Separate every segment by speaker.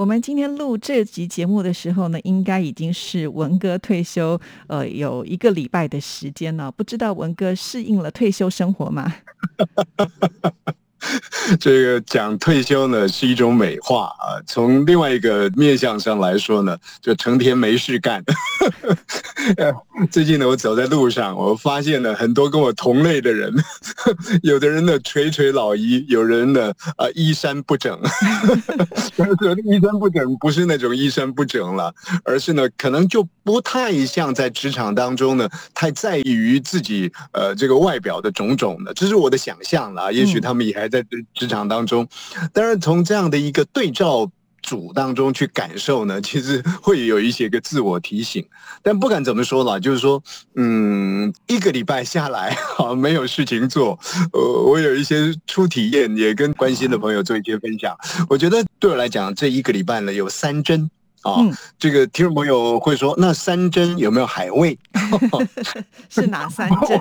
Speaker 1: 我们今天录这集节目的时候呢，应该已经是文哥退休呃有一个礼拜的时间了，不知道文哥适应了退休生活吗？
Speaker 2: 这个讲退休呢是一种美化啊，从另外一个面向上来说呢，就成天没事干。最近呢，我走在路上，我发现了很多跟我同类的人，有的人呢垂垂老矣，有人呢啊衣衫不整。衣衫不整不是那种衣衫不整了，而是呢可能就不太像在职场当中呢太在意于自己呃这个外表的种种的，这是我的想象了。也许他们也还在职场当中，当然从这样的一个对照。组当中去感受呢，其实会有一些个自我提醒，但不管怎么说了，就是说，嗯，一个礼拜下来，好没有事情做，呃，我有一些初体验，也跟关心的朋友做一些分享。我觉得对我来讲，这一个礼拜呢，有三针。啊，这个听众朋友会说，那山珍有没有海味？
Speaker 1: 是哪三珍？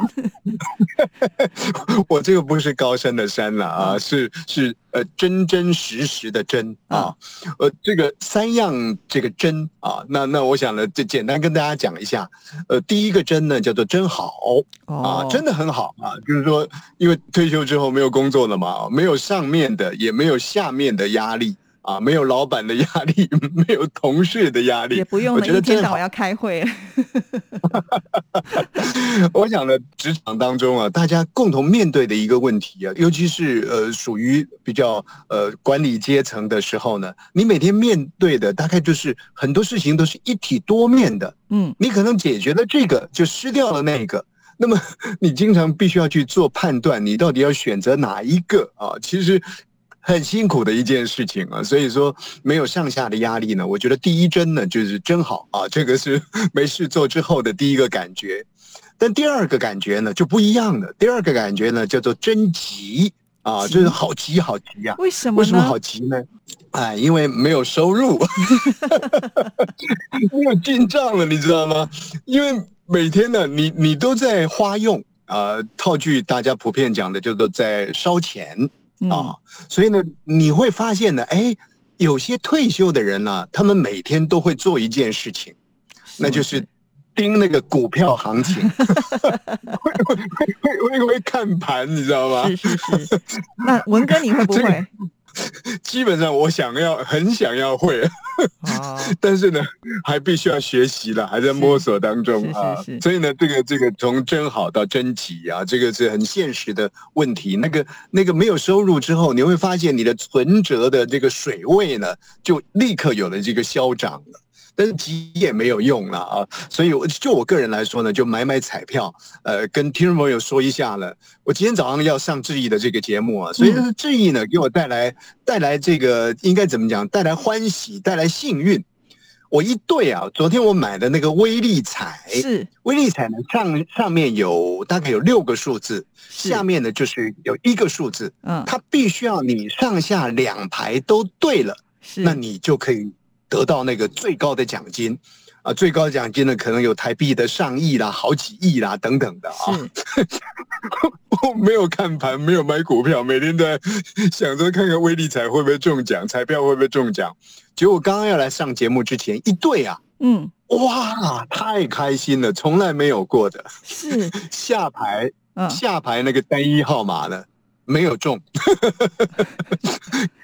Speaker 2: 我这个不是高山的山了啊，是是呃真真实实的真啊，呃这个三样这个真啊，那那我想呢，就简单跟大家讲一下，呃第一个真呢叫做真好啊，真的很好啊，就是说因为退休之后没有工作了嘛，没有上面的，也没有下面的压力。啊，没有老板的压力，没有同事的压力，
Speaker 1: 也不用一天到晚要开会。
Speaker 2: 我想呢，职场当中啊，大家共同面对的一个问题啊，尤其是呃，属于比较呃管理阶层的时候呢，你每天面对的大概就是很多事情都是一体多面的。嗯，你可能解决了这个，就失掉了那个。那么 你经常必须要去做判断，你到底要选择哪一个啊？其实。很辛苦的一件事情啊，所以说没有上下的压力呢。我觉得第一针呢就是真好啊，这个是没事做之后的第一个感觉。但第二个感觉呢就不一样了。第二个感觉呢叫做真急啊，就是好急好急呀。
Speaker 1: 为什么？
Speaker 2: 为什么好急呢？哎，因为没有收入，没有进账了，你知道吗？因为每天呢，你你都在花用啊，套句大家普遍讲的叫做在烧钱。啊，所以呢，你会发现呢，哎，有些退休的人呢，他们每天都会做一件事情，那就是盯那个股票行情，会会会会会看盘，你知道吗？
Speaker 1: 是是是。那文哥你会不会？
Speaker 2: 基本上我想要很想要会，但是呢，还必须要学习了，还在摸索当中啊。所以呢，这个这个从真好到真急啊，这个是很现实的问题。那个那个没有收入之后，你会发现你的存折的这个水位呢，就立刻有了这个消长了。但是急也没有用了啊，所以我就我个人来说呢，就买买彩票，呃，跟听众朋友说一下了。我今天早上要上志毅的这个节目啊，所以志毅呢给我带来带来这个应该怎么讲？带来欢喜，带来幸运。我一对啊，昨天我买的那个威力彩
Speaker 1: 是
Speaker 2: 威力彩呢，上上面有大概有六个数字，下面呢就是有一个数字。嗯，它必须要你上下两排都对了，是那你就可以。得到那个最高的奖金，啊，最高奖金呢可能有台币的上亿啦、好几亿啦等等的啊。我没有看盘，没有买股票，每天都在想着看看威力彩会不会中奖，彩票会不会中奖。结果刚刚要来上节目之前一对啊，嗯，哇，太开心了，从来没有过的。
Speaker 1: 是
Speaker 2: 下排，下排那个单一号码呢没有中。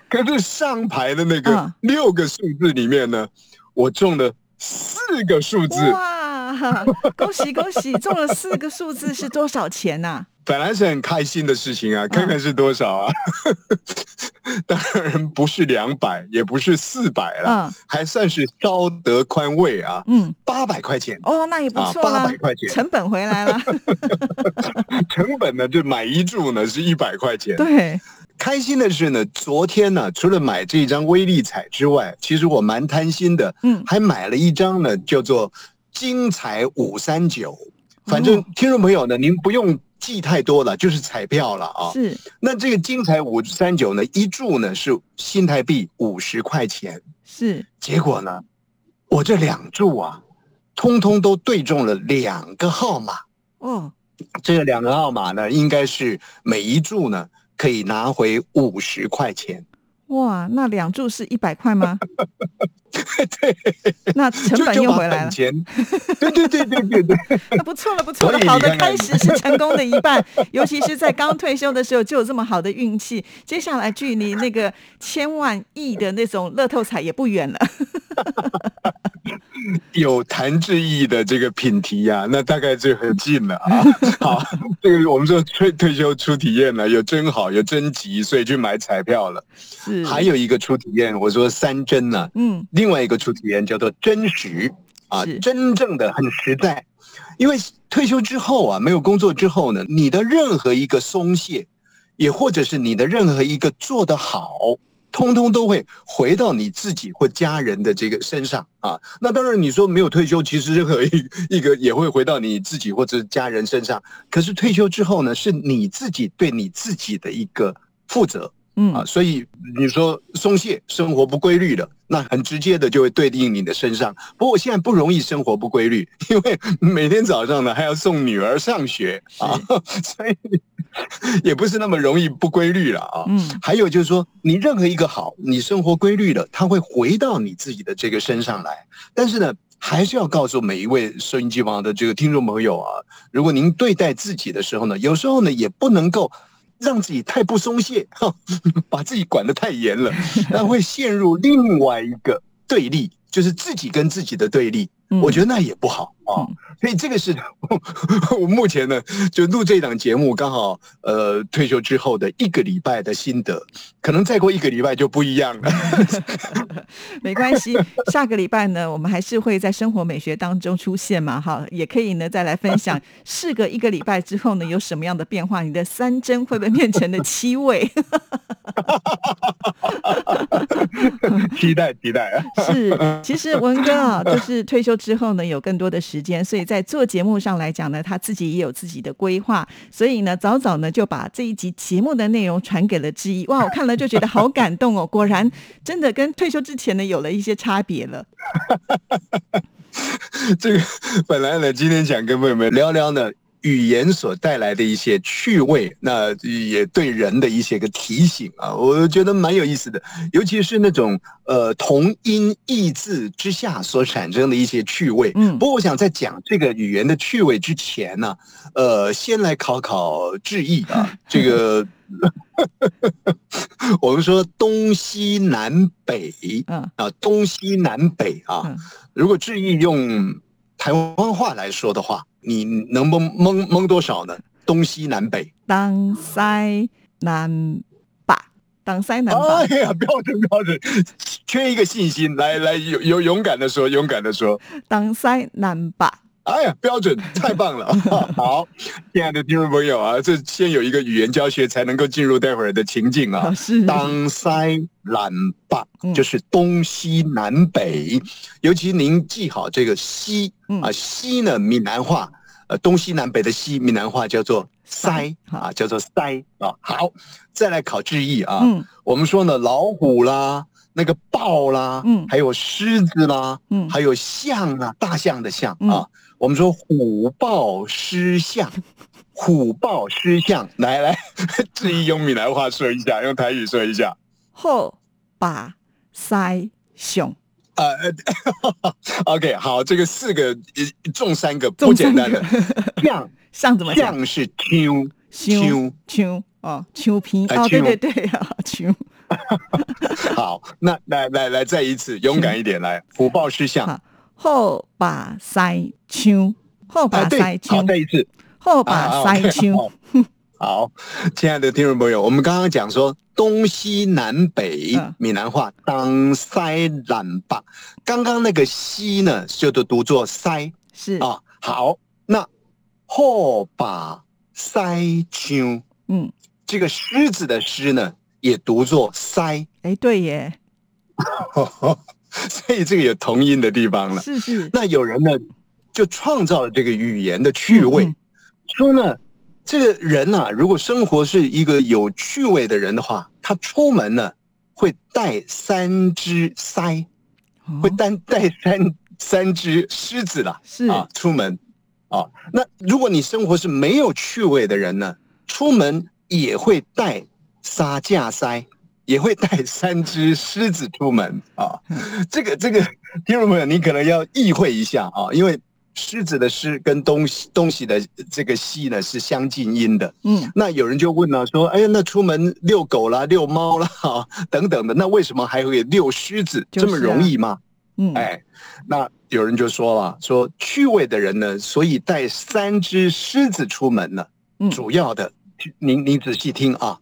Speaker 2: 可是上排的那个六个数字里面呢，我中了四个数字。
Speaker 1: 哇！恭喜恭喜，中了四个数字是多少钱呐？
Speaker 2: 本来是很开心的事情啊，看看是多少啊？当然不是两百，也不是四百了，还算是稍得宽慰啊。嗯，八百块钱
Speaker 1: 哦，那也不错
Speaker 2: 八百块钱
Speaker 1: 成本回来了。
Speaker 2: 成本呢，就买一注呢是一百块钱。
Speaker 1: 对，
Speaker 2: 开心的是呢，昨天呢，除了买这张威力彩之外，其实我蛮贪心的，嗯，还买了一张呢，叫做精彩五三九。反正听众朋友呢，您不用。记太多了，就是彩票了啊！
Speaker 1: 是，
Speaker 2: 那这个精彩五三九呢，一注呢是新台币五十块钱，
Speaker 1: 是。
Speaker 2: 结果呢，我这两注啊，通通都对中了两个号码哦。这两个号码呢，应该是每一注呢可以拿回五十块钱。
Speaker 1: 哇，那两注是一百块吗？
Speaker 2: 对，
Speaker 1: 那成本又回来了。
Speaker 2: 对对对对对对，
Speaker 1: 那不错了，不错了，好的开始是成功的一半。尤其是在刚退休的时候就有这么好的运气，接下来距离那个千万亿的那种乐透彩也不远了。
Speaker 2: 有谭志毅的这个品题呀，那大概就很近了啊。好，这个我们说退退休出体验了，有真好，有真急，所以去买彩票了。
Speaker 1: 是，
Speaker 2: 还有一个出体验，我说三真呢，嗯，另外一个出体验叫做真实啊，真正的很实在。因为退休之后啊，没有工作之后呢，你的任何一个松懈，也或者是你的任何一个做得好。通通都会回到你自己或家人的这个身上啊！那当然，你说没有退休，其实任何一一个也会回到你自己或者家人身上。可是退休之后呢，是你自己对你自己的一个负责，嗯啊，所以你说松懈、生活不规律的，那很直接的就会对应你的身上。不过我现在不容易生活不规律，因为每天早上呢还要送女儿上学啊，所以。也不是那么容易不规律了啊。嗯，还有就是说，你任何一个好，你生活规律了，它会回到你自己的这个身上来。但是呢，还是要告诉每一位收音机旁的这个听众朋友啊，如果您对待自己的时候呢，有时候呢也不能够让自己太不松懈，把自己管得太严了，那会陷入另外一个对立，就是自己跟自己的对立。我觉得那也不好啊，所以这个是 我目前呢就录这档节目，刚好呃退休之后的一个礼拜的心得，可能再过一个礼拜就不一样了。
Speaker 1: 没关系，下个礼拜呢，我们还是会在生活美学当中出现嘛，哈，也可以呢再来分享，事隔一个礼拜之后呢有什么样的变化，你的三针会不会变成了七位？
Speaker 2: 期待期待啊！
Speaker 1: 是，其实文哥啊，就是退休。之后呢，有更多的时时间，所以在做节目上来讲呢，他自己也有自己的规划，所以呢，早早呢就把这一集节目的内容传给了志毅。哇，我看了就觉得好感动哦，果然真的跟退休之前呢有了一些差别了。
Speaker 2: 这个本来呢，今天想跟妹妹聊聊呢。语言所带来的一些趣味，那也对人的一些个提醒啊，我觉得蛮有意思的。尤其是那种呃同音异字之下所产生的一些趣味。嗯，不过我想在讲这个语言的趣味之前呢，呃，先来考考志毅啊。这个 我们说东西南北，嗯啊，东西南北啊，如果志毅用台湾话来说的话。你能蒙蒙蒙多少呢？东西南北，
Speaker 1: 东西南北，东西南北。
Speaker 2: 哎呀，标准标准，缺一个信心。来来，勇勇勇敢的说，勇敢的说，
Speaker 1: 东西南北。
Speaker 2: 哎呀，标准太棒了！好，亲爱的听众朋友啊，这先有一个语言教学，才能够进入待会儿的情境啊。
Speaker 1: 是，
Speaker 2: 东西南北就是东西南北，尤其您记好这个西啊，西呢，闽南话，呃，东西南北的西，闽南话叫做塞啊，叫做塞啊。好，再来考智义啊。嗯，我们说呢，老虎啦，那个豹啦，嗯，还有狮子啦，嗯，还有象啊，大象的象啊。我们说虎豹狮象，虎豹狮象，来来，志毅用闽南话说一下，用台语说一下。
Speaker 1: 虎把塞熊。
Speaker 2: 呃，OK，好，这个四个中三个不简单的象，
Speaker 1: 象怎么
Speaker 2: 象是秋
Speaker 1: 秋秋哦，秋皮哦，对对对啊，秋。
Speaker 2: 好，那来来来，再一次勇敢一点，来虎豹狮象。
Speaker 1: 后把塞枪，后把塞枪，
Speaker 2: 再一次，
Speaker 1: 后把塞枪，
Speaker 2: 好，亲爱的听众朋友，我们刚刚讲说东西南北
Speaker 1: 嗯。
Speaker 2: 闽南话当塞懒吧，刚刚那个西呢，就都读作塞。
Speaker 1: 是，
Speaker 2: 啊。好，那后把塞丘，
Speaker 1: 嗯，
Speaker 2: 这个狮子的狮呢，也读作塞，
Speaker 1: 哎，对耶，
Speaker 2: 所以这个有同音的地方了。
Speaker 1: 是是，
Speaker 2: 那有人呢，就创造了这个语言的趣味，说呢，这个人啊，如果生活是一个有趣味的人的话，他出门呢会带三只腮，
Speaker 1: 哦
Speaker 2: 会带带三三只狮子啦，
Speaker 1: 是
Speaker 2: 啊，出门啊。那如果你生活是没有趣味的人呢，出门也会带沙架腮。也会带三只狮子出门啊，这个这个听众朋友，你可能要意会一下啊，因为狮子的狮跟东西东西的这个西呢是相近音的。
Speaker 1: 嗯，
Speaker 2: 那有人就问了，说，哎呀，那出门遛狗啦、遛猫啦、啊、等等的，那为什么还会遛狮子？这么容易吗？
Speaker 1: 嗯，
Speaker 2: 哎，那有人就说了，说趣味的人呢，所以带三只狮子出门呢，
Speaker 1: 嗯
Speaker 2: 主要的，您您仔细听啊，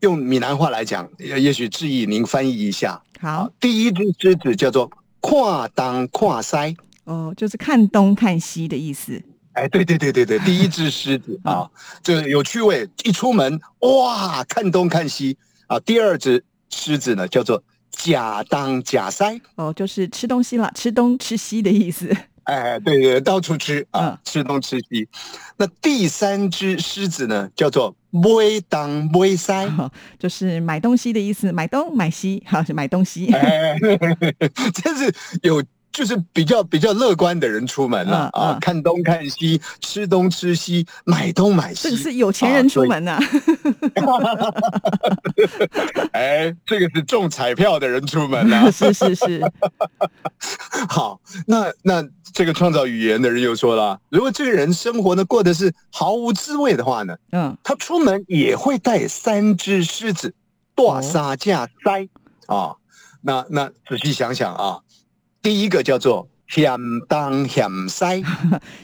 Speaker 2: 用闽南话来讲，也也许志毅您翻译一下。
Speaker 1: 好，
Speaker 2: 第一只狮子叫做跨当跨塞，
Speaker 1: 哦，就是看东看西的意思，
Speaker 2: 哎，对对对对对，第一只狮子 啊，这个有趣味，一出门哇，看东看西。啊。第二只狮子呢，叫做假当假塞，
Speaker 1: 哦，就是吃东西啦，吃东吃西的意思，
Speaker 2: 哎，对对，到处吃啊
Speaker 1: 嗯，
Speaker 2: 吃东吃西。那第三只狮子呢，叫做买当买塞。
Speaker 1: 哦，就是买东西的意思，买东买西，好是买东西，
Speaker 2: 哎，这是有就是比较比较乐观的人出门了啊，看东看西，吃东吃西，买东买西。
Speaker 1: 这个是有钱人出门呐、
Speaker 2: 哎，这个是中彩票的人出门了。
Speaker 1: 是 是是，
Speaker 2: 好，那那这个创造语言的人又说了，如果这个人生活呢过得是毫无滋味的话呢，
Speaker 1: 嗯，
Speaker 2: 他出门也会带三只狮子，大沙架塞啊。那那仔细想想啊，第一个叫做险当险塞，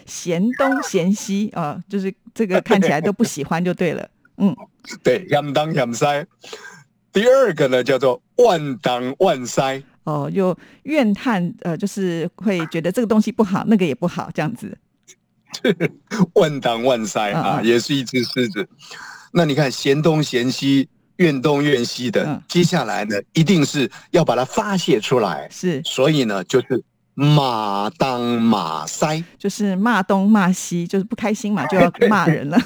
Speaker 1: 嫌东嫌西 啊、就是这个看起来都不喜欢就对了，嗯，
Speaker 2: 对，险当险塞。第二个呢叫做万当万塞，
Speaker 1: 哦，又怨叹，呃，就是会觉得这个东西不好，那个也不好，这样子，
Speaker 2: 万当万塞啊，
Speaker 1: 嗯。嗯
Speaker 2: 也是一只狮子。那你看嫌东嫌西、怨东怨西的，
Speaker 1: 嗯。
Speaker 2: 接下来呢，一定是要把它发泄出来。
Speaker 1: 是，
Speaker 2: 所以呢，就是马当马塞。
Speaker 1: 就是骂东骂西，就是不开心嘛，就要骂人了，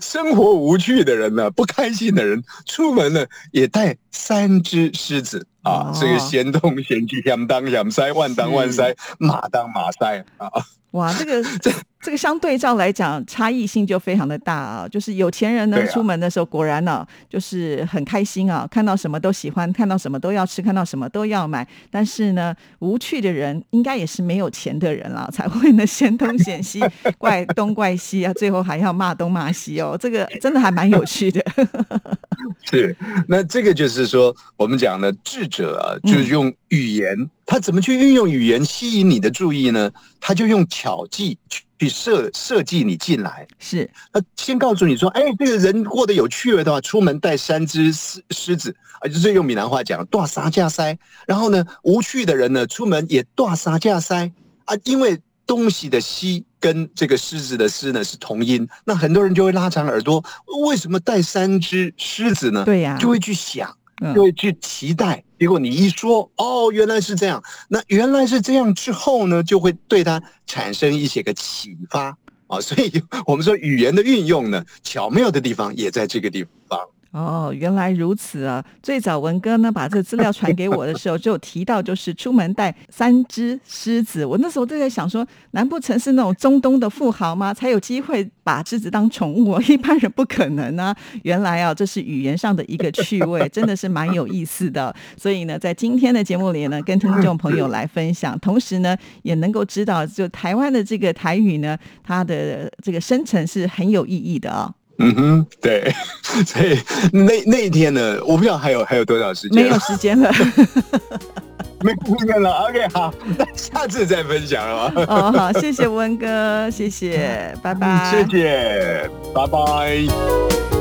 Speaker 2: 生活无趣的人呢，不开心的人，出门呢也带三只狮子啊，
Speaker 1: 哦
Speaker 2: 这个嫌东嫌西，想当想塞，万当万塞，马当马塞啊。
Speaker 1: 哇，这个 这这个相对照来讲，差异性就非常的大啊。就是有钱人呢，
Speaker 2: 啊
Speaker 1: 出门的时候果然呢、就是很开心啊，看到什么都喜欢，看到什么都要吃，看到什么都要买。但是呢，无趣的人应该也是没有钱的人啦，才会呢嫌东嫌西，怪东怪西啊，最后还要骂东骂西哦。这个真的还蛮有趣的。
Speaker 2: 是，那这个就是说，我们讲的智者啊，就是用语言，他怎么去运用语言吸引你的注意呢？他就用巧计去设设计你进来。
Speaker 1: 是，
Speaker 2: 他先告诉你说，哎，这个人过得有趣味的话，出门带三只狮狮子啊，就是用闽南话讲“大沙架塞”。然后呢，无趣的人呢，出门也大沙架塞啊，因为东西的西跟这个狮子的狮呢是同音，那很多人就会拉长耳朵，为什么带三只狮子呢？
Speaker 1: 对呀
Speaker 2: 就会去想。就会去期待，结果你一说哦，原来是这样，那原来是这样之后呢，就会对他产生一些个启发。啊，所以我们说语言的运用呢，巧妙的地方也在这个地方。
Speaker 1: 哦，原来如此啊！最早文哥呢把这资料传给我的时候，就提到就是出门带三只狮子。我那时候就在想说，难不成是那种中东的富豪吗？才有机会把狮子当宠物？一般人不可能啊！原来啊，这是语言上的一个趣味，真的是蛮有意思的。所以呢，在今天的节目里呢，跟听众朋友来分享，同时呢，也能够知道，就台湾的这个台语呢，它的这个生成是很有意义的啊、
Speaker 2: 嗯哼，对，所以那那一天呢，我不知道还有还有多少时间，
Speaker 1: 没有时间了。
Speaker 2: 没空间了。OK，好，那下次再分享了？
Speaker 1: 哦，好，谢谢文哥，谢谢，拜拜，
Speaker 2: 谢谢，拜拜。